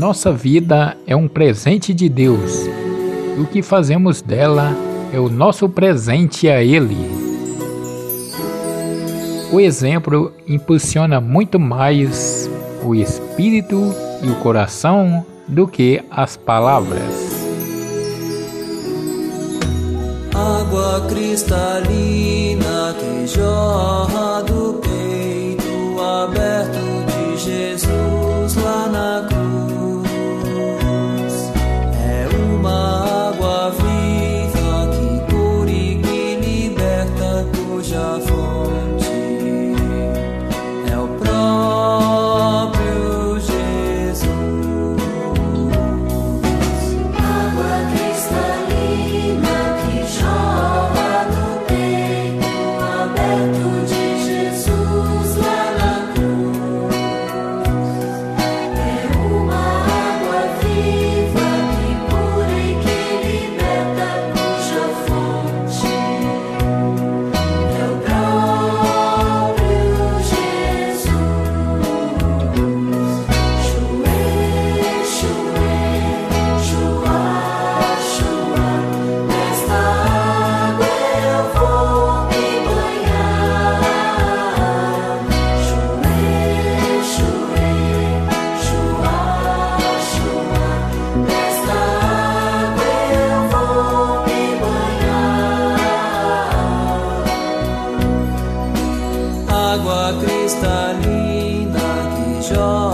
Nossa vida é um presente de Deus. E o que fazemos dela é o nosso presente a Ele. O exemplo impulsiona muito mais o espírito e o coração do que as palavras. Água cristalina que jorra água cristalina que jorra.